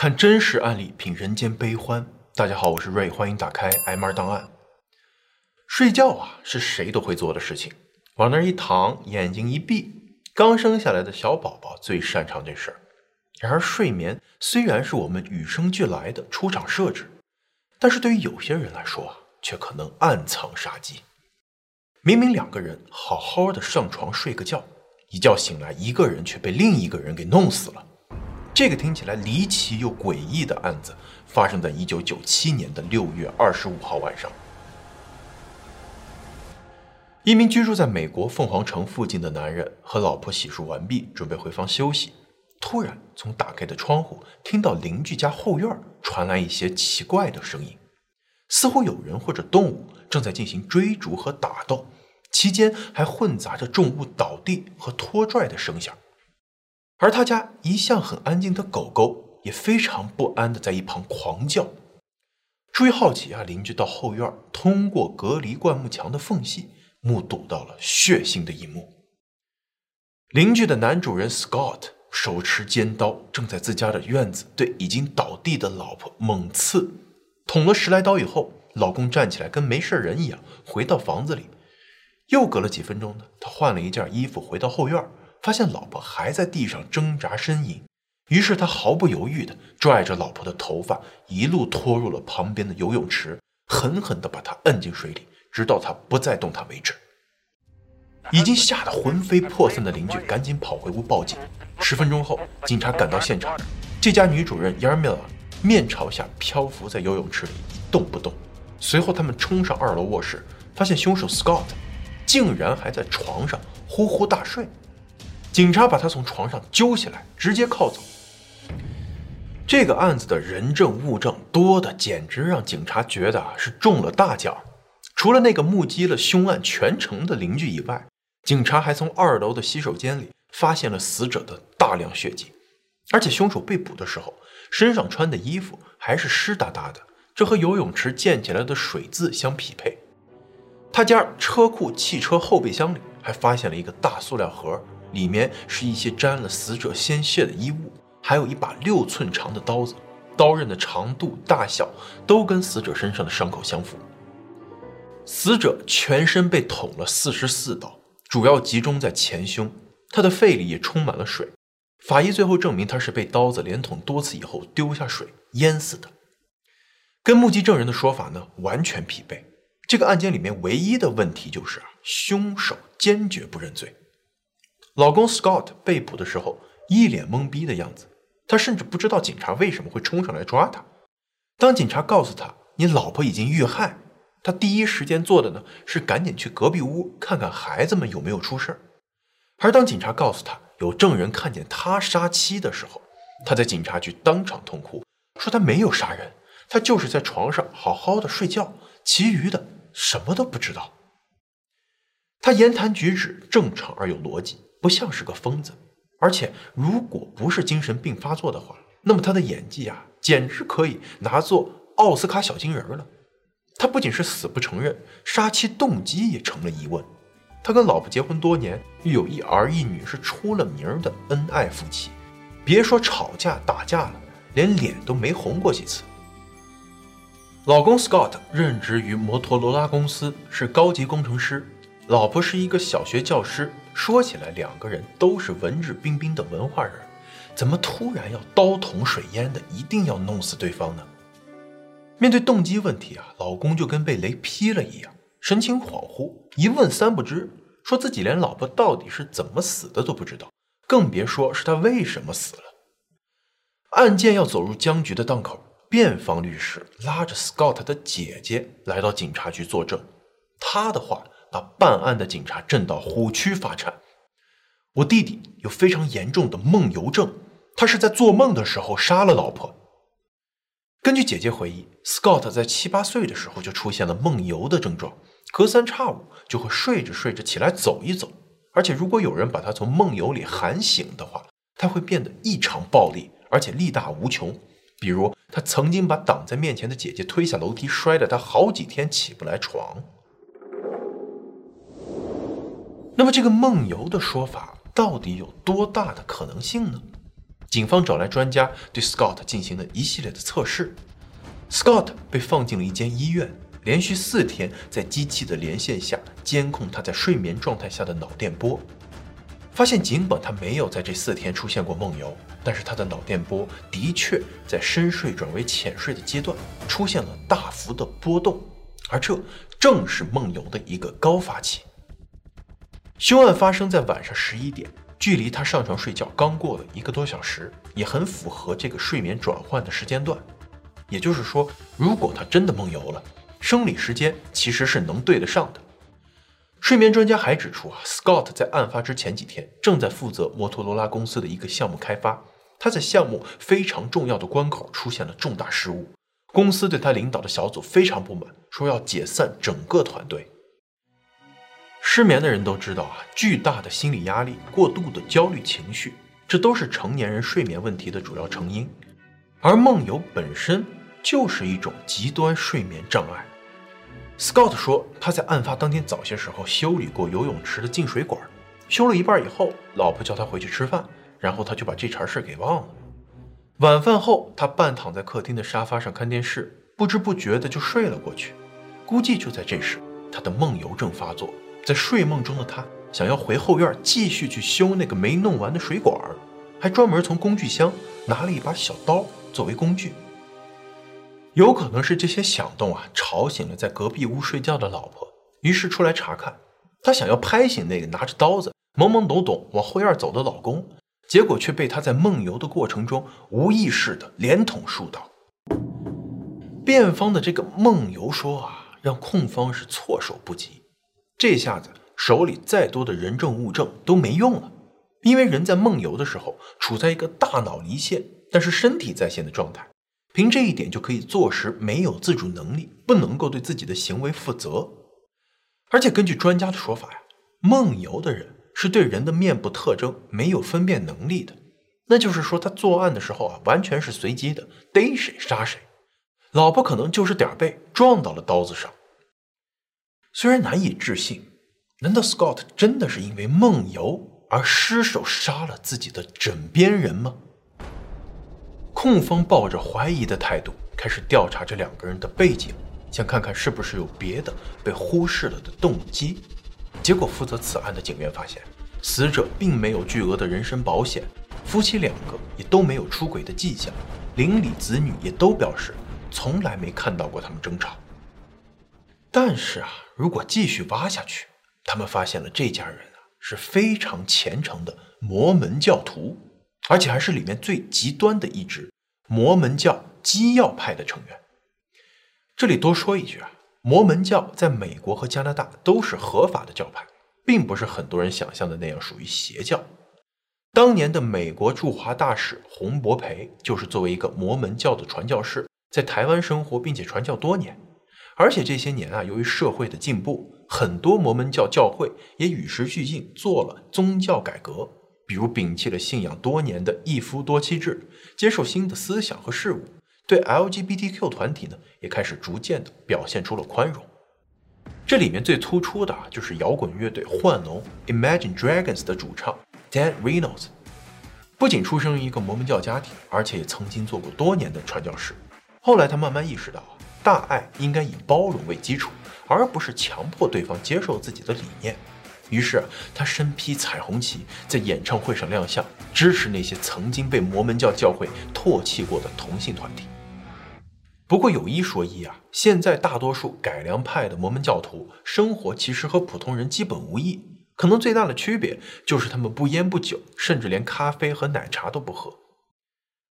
看真实案例，品人间悲欢。大家好，我是瑞，欢迎打开 MR 档案。睡觉啊，是谁都会做的事情。往那儿一躺，眼睛一闭，刚生下来的小宝宝最擅长这事儿。然而，睡眠虽然是我们与生俱来的出厂设置，但是对于有些人来说啊，却可能暗藏杀机。明明两个人好好的上床睡个觉，一觉醒来，一个人却被另一个人给弄死了。这个听起来离奇又诡异的案子，发生在一九九七年的六月二十五号晚上。一名居住在美国凤凰城附近的男人和老婆洗漱完毕，准备回房休息，突然从打开的窗户听到邻居家后院传来一些奇怪的声音，似乎有人或者动物正在进行追逐和打斗，期间还混杂着重物倒地和拖拽的声响。而他家一向很安静的狗狗也非常不安的在一旁狂叫。出于好奇啊，邻居到后院通过隔离灌木墙的缝隙，目睹到了血腥的一幕。邻居的男主人 Scott 手持尖刀，正在自家的院子对已经倒地的老婆猛刺，捅了十来刀以后，老公站起来跟没事人一样回到房子里。又隔了几分钟呢，他换了一件衣服回到后院。发现老婆还在地上挣扎呻吟，于是他毫不犹豫地拽着老婆的头发，一路拖入了旁边的游泳池，狠狠地把她摁进水里，直到她不再动弹为止。已经吓得魂飞魄散的邻居赶紧跑回屋报警。十分钟后，警察赶到现场，这家女主人 Yarmila 面朝下漂浮在游泳池里一动不动。随后，他们冲上二楼卧室，发现凶手 Scott 竟然还在床上呼呼大睡。警察把他从床上揪起来，直接铐走。这个案子的人证物证多的简直让警察觉得啊是中了大奖。除了那个目击了凶案全程的邻居以外，警察还从二楼的洗手间里发现了死者的大量血迹，而且凶手被捕的时候身上穿的衣服还是湿哒哒的，这和游泳池溅起来的水渍相匹配。他家车库汽车后备箱里还发现了一个大塑料盒。里面是一些沾了死者鲜血的衣物，还有一把六寸长的刀子，刀刃的长度、大小都跟死者身上的伤口相符。死者全身被捅了四十四刀，主要集中在前胸，他的肺里也充满了水。法医最后证明他是被刀子连捅多次以后丢下水淹死的，跟目击证人的说法呢完全匹配。这个案件里面唯一的问题就是，凶手坚决不认罪。老公 Scott 被捕的时候，一脸懵逼的样子，他甚至不知道警察为什么会冲上来抓他。当警察告诉他你老婆已经遇害，他第一时间做的呢是赶紧去隔壁屋看看孩子们有没有出事而当警察告诉他有证人看见他杀妻的时候，他在警察局当场痛哭，说他没有杀人，他就是在床上好好的睡觉，其余的什么都不知道。他言谈举止正常而有逻辑。不像是个疯子，而且如果不是精神病发作的话，那么他的演技啊，简直可以拿做奥斯卡小金人了。他不仅是死不承认，杀妻动机也成了疑问。他跟老婆结婚多年，育有一儿一女，是出了名的恩爱夫妻。别说吵架打架了，连脸都没红过几次。老公 Scott 任职于摩托罗拉公司，是高级工程师。老婆是一个小学教师，说起来两个人都是文质彬彬的文化人，怎么突然要刀捅水淹的，一定要弄死对方呢？面对动机问题啊，老公就跟被雷劈了一样，神情恍惚，一问三不知，说自己连老婆到底是怎么死的都不知道，更别说是他为什么死了。案件要走入僵局的档口，辩方律师拉着 Scott 的姐姐来到警察局作证，他的话。把办案的警察震到虎躯发颤。我弟弟有非常严重的梦游症，他是在做梦的时候杀了老婆。根据姐姐回忆，Scott 在七八岁的时候就出现了梦游的症状，隔三差五就会睡着睡着起来走一走，而且如果有人把他从梦游里喊醒的话，他会变得异常暴力，而且力大无穷。比如，他曾经把挡在面前的姐姐推下楼梯，摔得他好几天起不来床。那么这个梦游的说法到底有多大的可能性呢？警方找来专家对 Scott 进行了一系列的测试。Scott 被放进了一间医院，连续四天在机器的连线下监控他在睡眠状态下的脑电波，发现尽管他没有在这四天出现过梦游，但是他的脑电波的确在深睡转为浅睡的阶段出现了大幅的波动，而这正是梦游的一个高发期。凶案发生在晚上十一点。距离他上床睡觉刚过了一个多小时，也很符合这个睡眠转换的时间段。也就是说，如果他真的梦游了，生理时间其实是能对得上的。睡眠专家还指出啊，Scott 在案发之前几天正在负责摩托罗拉公司的一个项目开发，他在项目非常重要的关口出现了重大失误，公司对他领导的小组非常不满，说要解散整个团队。失眠的人都知道啊，巨大的心理压力、过度的焦虑情绪，这都是成年人睡眠问题的主要成因。而梦游本身就是一种极端睡眠障碍。Scott 说，他在案发当天早些时候修理过游泳池的进水管，修了一半以后，老婆叫他回去吃饭，然后他就把这茬事给忘了。晚饭后，他半躺在客厅的沙发上看电视，不知不觉的就睡了过去。估计就在这时，他的梦游症发作。在睡梦中的他想要回后院继续去修那个没弄完的水管，还专门从工具箱拿了一把小刀作为工具。有可能是这些响动啊吵醒了在隔壁屋睡觉的老婆，于是出来查看。他想要拍醒那个拿着刀子懵懵懂懂往后院走的老公，结果却被他在梦游的过程中无意识的连捅数刀。辩方的这个梦游说啊，让控方是措手不及。这下子手里再多的人证物证都没用了，因为人在梦游的时候处在一个大脑离线，但是身体在线的状态，凭这一点就可以坐实没有自主能力，不能够对自己的行为负责。而且根据专家的说法呀，梦游的人是对人的面部特征没有分辨能力的，那就是说他作案的时候啊完全是随机的，逮谁杀谁，老婆可能就是点背撞到了刀子上。虽然难以置信，难道 Scott 真的是因为梦游而失手杀了自己的枕边人吗？控方抱着怀疑的态度开始调查这两个人的背景，想看看是不是有别的被忽视了的动机。结果，负责此案的警员发现，死者并没有巨额的人身保险，夫妻两个也都没有出轨的迹象，邻里子女也都表示从来没看到过他们争吵。但是啊。如果继续挖下去，他们发现了这家人啊是非常虔诚的摩门教徒，而且还是里面最极端的一支摩门教基要派的成员。这里多说一句啊，摩门教在美国和加拿大都是合法的教派，并不是很多人想象的那样属于邪教。当年的美国驻华大使洪博培就是作为一个摩门教的传教士，在台湾生活并且传教多年。而且这些年啊，由于社会的进步，很多摩门教教会也与时俱进做了宗教改革，比如摒弃了信仰多年的一夫多妻制，接受新的思想和事物，对 LGBTQ 团体呢也开始逐渐的表现出了宽容。这里面最突出的啊就是摇滚乐队幻龙 Imagine Dragons 的主唱 Dan Reynolds，不仅出生于一个摩门教家庭，而且也曾经做过多年的传教士。后来他慢慢意识到。大爱应该以包容为基础，而不是强迫对方接受自己的理念。于是，他身披彩虹旗，在演唱会上亮相，支持那些曾经被摩门教教会唾弃过的同性团体。不过有一说一啊，现在大多数改良派的摩门教徒生活其实和普通人基本无异，可能最大的区别就是他们不烟不酒，甚至连咖啡和奶茶都不喝。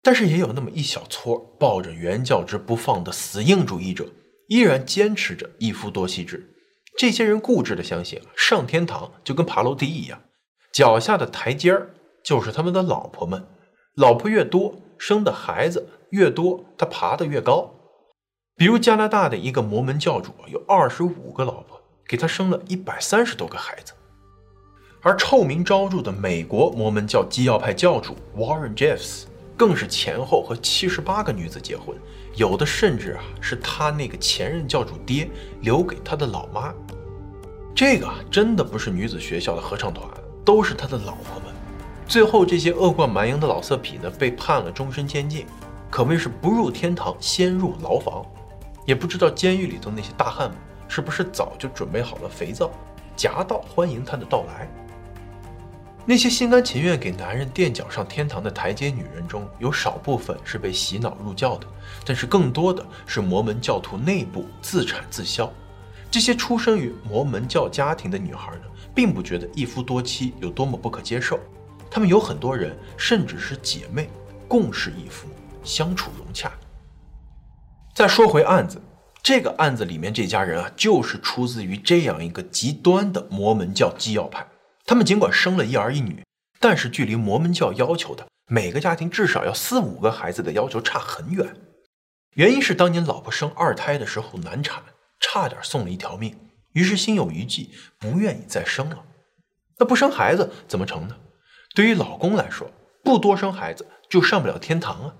但是也有那么一小撮抱着原教旨不放的死硬主义者，依然坚持着一夫多妻制。这些人固执的相信，上天堂就跟爬楼梯一样，脚下的台阶儿就是他们的老婆们。老婆越多，生的孩子越多，他爬得越高。比如加拿大的一个摩门教主有二十五个老婆，给他生了一百三十多个孩子。而臭名昭著的美国摩门教基要派教主 Warren Jeffs。更是前后和七十八个女子结婚，有的甚至啊是他那个前任教主爹留给他的老妈。这个真的不是女子学校的合唱团，都是他的老婆们。最后这些恶贯满盈的老色痞呢，被判了终身监禁，可谓是不入天堂先入牢房。也不知道监狱里头那些大汉们是不是早就准备好了肥皂，夹道欢迎他的到来。那些心甘情愿给男人垫脚上天堂的台阶女人中，有少部分是被洗脑入教的，但是更多的是摩门教徒内部自产自销。这些出生于摩门教家庭的女孩呢，并不觉得一夫多妻有多么不可接受，她们有很多人甚至是姐妹，共侍一夫，相处融洽。再说回案子，这个案子里面这家人啊，就是出自于这样一个极端的摩门教基要派。他们尽管生了一儿一女，但是距离摩门教要求的每个家庭至少要四五个孩子的要求差很远。原因是当年老婆生二胎的时候难产，差点送了一条命，于是心有余悸，不愿意再生了。那不生孩子怎么成呢？对于老公来说，不多生孩子就上不了天堂啊。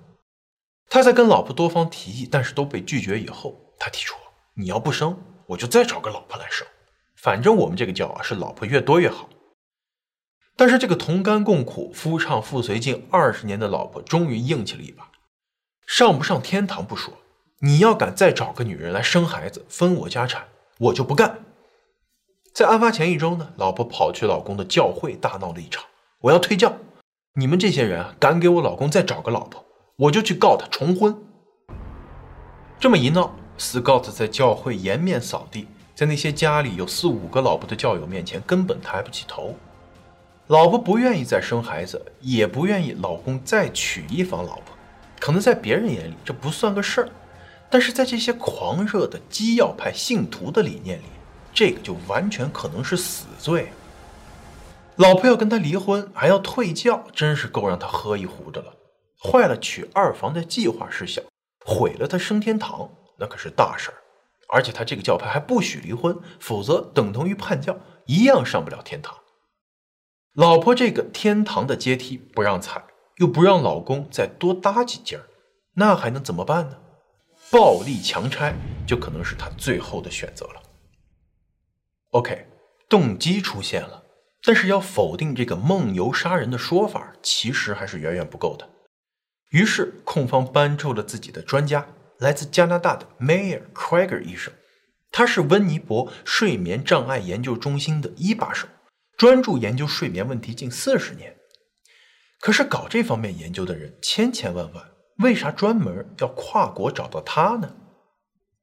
他在跟老婆多方提议，但是都被拒绝以后，他提出：你要不生，我就再找个老婆来生，反正我们这个教啊是老婆越多越好。但是这个同甘共苦、夫唱妇随近二十年的老婆，终于硬气了一把。上不上天堂不说，你要敢再找个女人来生孩子、分我家产，我就不干。在案发前一周呢，老婆跑去老公的教会大闹了一场，我要退教。你们这些人啊，敢给我老公再找个老婆，我就去告他重婚。这么一闹，Scott 在教会颜面扫地，在那些家里有四五个老婆的教友面前，根本抬不起头。老婆不愿意再生孩子，也不愿意老公再娶一房老婆，可能在别人眼里这不算个事儿，但是在这些狂热的基要派信徒的理念里，这个就完全可能是死罪。老婆要跟他离婚，还要退教，真是够让他喝一壶的了。坏了娶二房的计划是小，毁了他升天堂那可是大事儿。而且他这个教派还不许离婚，否则等同于叛教，一样上不了天堂。老婆这个天堂的阶梯不让踩，又不让老公再多搭几阶儿，那还能怎么办呢？暴力强拆就可能是他最后的选择了。OK，动机出现了，但是要否定这个梦游杀人的说法，其实还是远远不够的。于是控方搬出了自己的专家，来自加拿大的 Mayer Crager 医生，他是温尼伯睡眠障碍研究中心的一把手。专注研究睡眠问题近四十年，可是搞这方面研究的人千千万万，为啥专门要跨国找到他呢？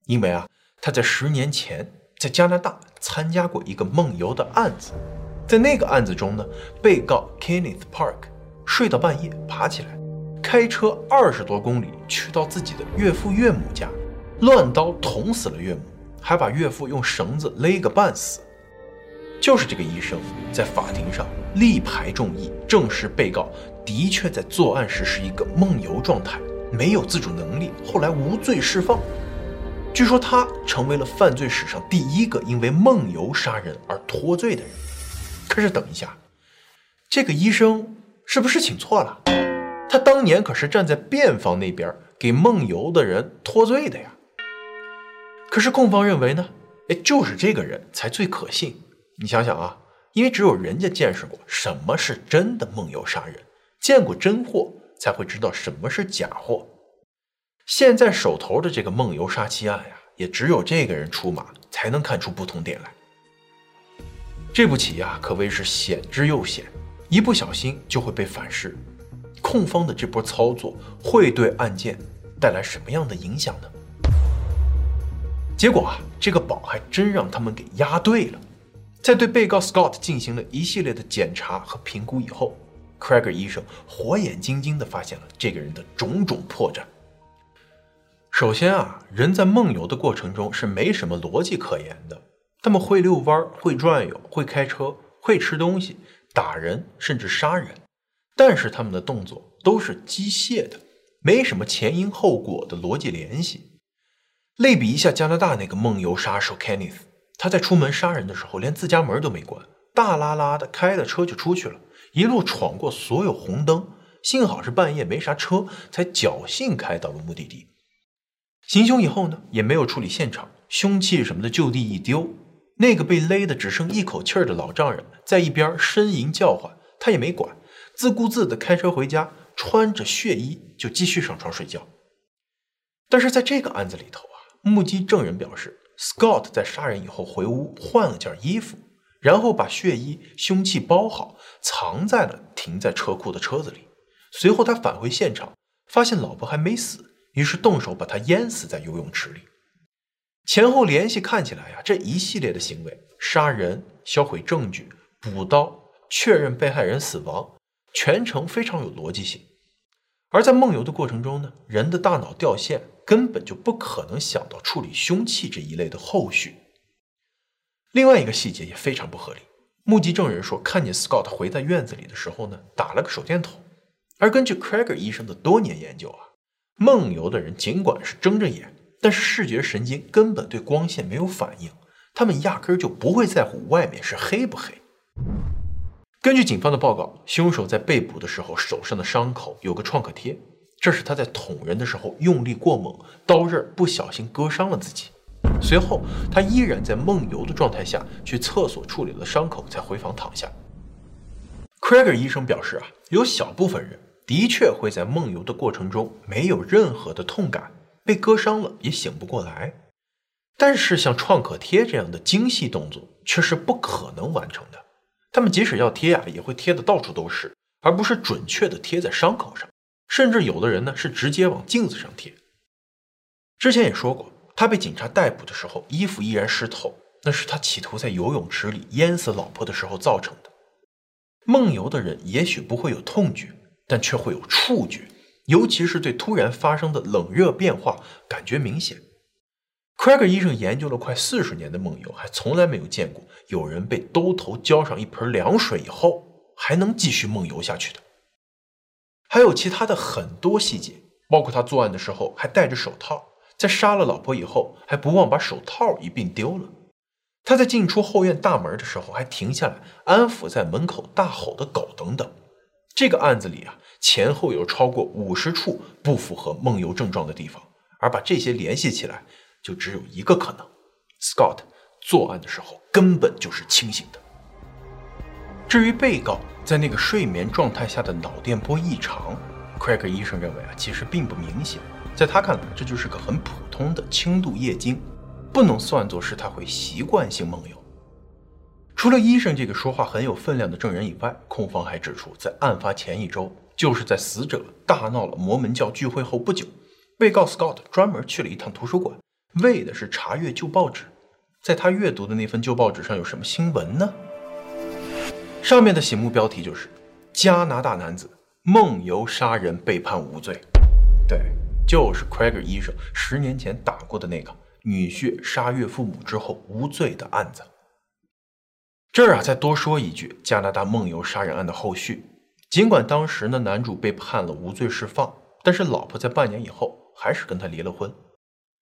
因为啊，他在十年前在加拿大参加过一个梦游的案子，在那个案子中呢，被告 Kenneth Park 睡到半夜爬起来，开车二十多公里去到自己的岳父岳母家，乱刀捅死了岳母，还把岳父用绳子勒个半死。就是这个医生在法庭上力排众议，证实被告的确在作案时是一个梦游状态，没有自主能力，后来无罪释放。据说他成为了犯罪史上第一个因为梦游杀人而脱罪的人。可是等一下，这个医生是不是请错了？他当年可是站在辩方那边给梦游的人脱罪的呀。可是控方认为呢？哎，就是这个人才最可信。你想想啊，因为只有人家见识过什么是真的梦游杀人，见过真货，才会知道什么是假货。现在手头的这个梦游杀妻案呀，也只有这个人出马，才能看出不同点来。这步棋呀，可谓是险之又险，一不小心就会被反噬。控方的这波操作会对案件带来什么样的影响呢？结果啊，这个宝还真让他们给押对了。在对被告 Scott 进行了一系列的检查和评估以后，Craig 医生火眼金睛地发现了这个人的种种破绽。首先啊，人在梦游的过程中是没什么逻辑可言的，他们会遛弯、会转悠、会开车、会吃东西、打人，甚至杀人，但是他们的动作都是机械的，没什么前因后果的逻辑联系。类比一下加拿大那个梦游杀手 Kenneth。他在出门杀人的时候，连自家门都没关，大拉拉的开了车就出去了，一路闯过所有红灯，幸好是半夜没啥车，才侥幸开到了目的地。行凶以后呢，也没有处理现场，凶器什么的就地一丢。那个被勒得只剩一口气儿的老丈人在一边呻吟叫唤，他也没管，自顾自的开车回家，穿着血衣就继续上床睡觉。但是在这个案子里头啊，目击证人表示，Scott 在杀人以后回屋换了件衣服，然后把血衣、凶器包好，藏在了停在车库的车子里。随后他返回现场，发现老婆还没死，于是动手把她淹死在游泳池里。前后联系看起来呀，这一系列的行为，杀人、销毁证据、补刀、确认被害人死亡，全程非常有逻辑性。而在梦游的过程中呢，人的大脑掉线，根本就不可能想到处理凶器这一类的后续。另外一个细节也非常不合理，目击证人说看见 Scott 回在院子里的时候呢，打了个手电筒。而根据 Craig 医生的多年研究啊，梦游的人尽管是睁着眼，但是视觉神经根本对光线没有反应，他们压根儿就不会在乎外面是黑不黑。根据警方的报告，凶手在被捕的时候手上的伤口有个创可贴，这是他在捅人的时候用力过猛，刀刃不小心割伤了自己。随后，他依然在梦游的状态下去厕所处理了伤口，才回房躺下。Craig 医生表示啊，有小部分人的确会在梦游的过程中没有任何的痛感，被割伤了也醒不过来，但是像创可贴这样的精细动作却是不可能完成的。他们即使要贴啊，也会贴的到处都是，而不是准确的贴在伤口上。甚至有的人呢是直接往镜子上贴。之前也说过，他被警察逮捕的时候，衣服依然湿透，那是他企图在游泳池里淹死老婆的时候造成的。梦游的人也许不会有痛觉，但却会有触觉，尤其是对突然发生的冷热变化感觉明显。Craig 医生研究了快四十年的梦游，还从来没有见过有人被兜头浇上一盆凉水以后还能继续梦游下去的。还有其他的很多细节，包括他作案的时候还戴着手套，在杀了老婆以后还不忘把手套一并丢了。他在进出后院大门的时候还停下来安抚在门口大吼的狗等等。这个案子里啊，前后有超过五十处不符合梦游症状的地方，而把这些联系起来。就只有一个可能，Scott 作案的时候根本就是清醒的。至于被告在那个睡眠状态下的脑电波异常，Craig 医生认为啊，其实并不明显。在他看来，这就是个很普通的轻度夜惊，不能算作是他会习惯性梦游。除了医生这个说话很有分量的证人以外，控方还指出，在案发前一周，就是在死者大闹了摩门教聚会后不久，被告 Scott 专门去了一趟图书馆。为的是查阅旧报纸，在他阅读的那份旧报纸上有什么新闻呢？上面的醒目标题就是“加拿大男子梦游杀人被判无罪”，对，就是 Craig 医生十年前打过的那个女婿杀岳父母之后无罪的案子。这儿啊，再多说一句，加拿大梦游杀人案的后续。尽管当时呢，男主被判了无罪释放，但是老婆在半年以后还是跟他离了婚。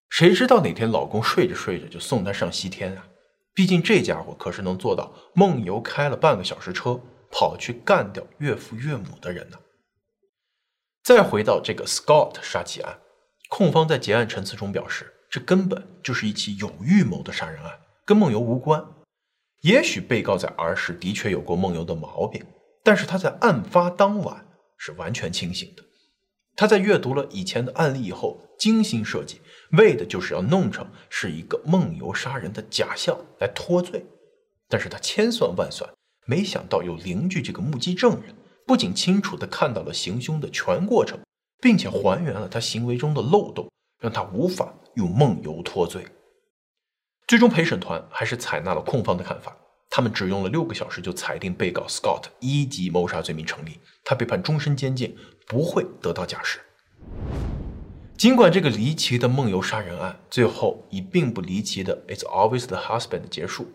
谁知道哪天老公睡着睡着就送她上西天啊？毕竟这家伙可是能做到梦游开了半个小时车跑去干掉岳父岳母的人呢。再回到这个 Scott 杀妻案，控方在结案陈词中表示，这根本就是一起有预谋的杀人案，跟梦游无关。也许被告在儿时的确有过梦游的毛病，但是他在案发当晚是完全清醒的。他在阅读了以前的案例以后，精心设计，为的就是要弄成是一个梦游杀人的假象来脱罪。但是他千算万算，没想到有邻居这个目击证人，不仅清楚地看到了行凶的全过程，并且还原了他行为中的漏洞，让他无法用梦游脱罪。最终陪审团还是采纳了控方的看法，他们只用了六个小时就裁定被告 Scott 一级谋杀罪名成立，他被判终身监禁。不会得到假释。尽管这个离奇的梦游杀人案最后以并不离奇的 "It's always the husband" 结束，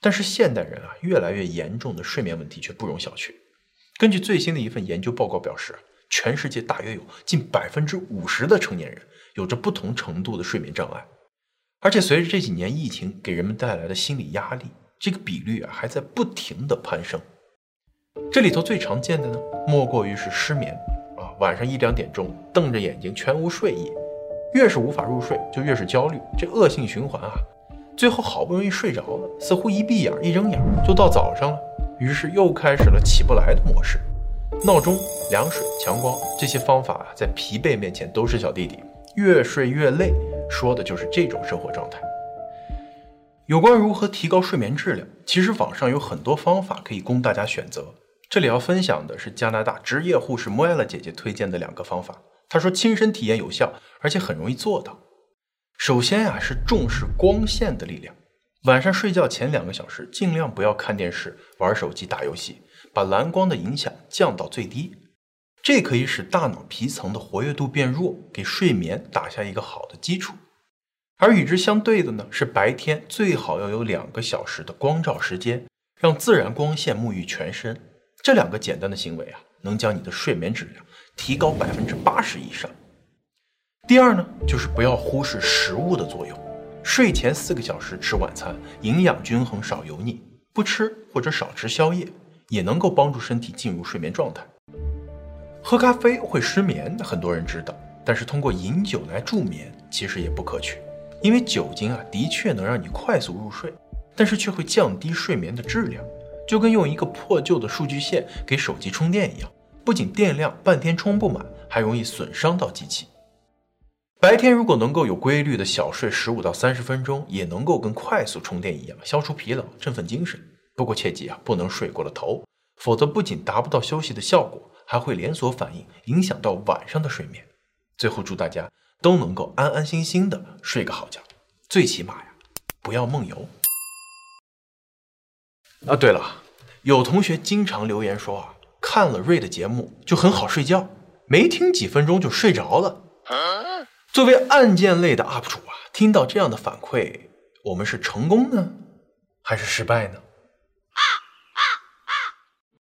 但是现代人啊越来越严重的睡眠问题却不容小觑。根据最新的一份研究报告表示，全世界大约有近百分之五十的成年人有着不同程度的睡眠障碍，而且随着这几年疫情给人们带来的心理压力，这个比率啊还在不停的攀升。这里头最常见的呢，莫过于是失眠。晚上一两点钟，瞪着眼睛，全无睡意，越是无法入睡，就越是焦虑，这恶性循环啊！最后好不容易睡着了，似乎一闭眼一睁眼就到早上了，于是又开始了起不来的模式。闹钟、凉水、强光这些方法，在疲惫面前都是小弟弟，越睡越累，说的就是这种生活状态。有关如何提高睡眠质量，其实网上有很多方法可以供大家选择。这里要分享的是加拿大职业护士莫艾拉姐姐推荐的两个方法。她说亲身体验有效，而且很容易做到。首先呀，是重视光线的力量。晚上睡觉前两个小时，尽量不要看电视、玩手机、打游戏，把蓝光的影响降到最低。这可以使大脑皮层的活跃度变弱，给睡眠打下一个好的基础。而与之相对的呢，是白天最好要有两个小时的光照时间，让自然光线沐浴全身。这两个简单的行为啊，能将你的睡眠质量提高百分之八十以上。第二呢，就是不要忽视食物的作用。睡前四个小时吃晚餐，营养均衡，少油腻。不吃或者少吃宵夜，也能够帮助身体进入睡眠状态。喝咖啡会失眠，很多人知道，但是通过饮酒来助眠，其实也不可取。因为酒精啊，的确能让你快速入睡，但是却会降低睡眠的质量，就跟用一个破旧的数据线给手机充电一样，不仅电量半天充不满，还容易损伤到机器。白天如果能够有规律的小睡十五到三十分钟，也能够跟快速充电一样，消除疲劳，振奋精神。不过切记啊，不能睡过了头，否则不仅达不到休息的效果，还会连锁反应，影响到晚上的睡眠。最后祝大家。都能够安安心心的睡个好觉，最起码呀，不要梦游。啊，对了，有同学经常留言说啊，看了瑞的节目就很好睡觉，没听几分钟就睡着了。作为案件类的 UP 主啊，听到这样的反馈，我们是成功呢，还是失败呢？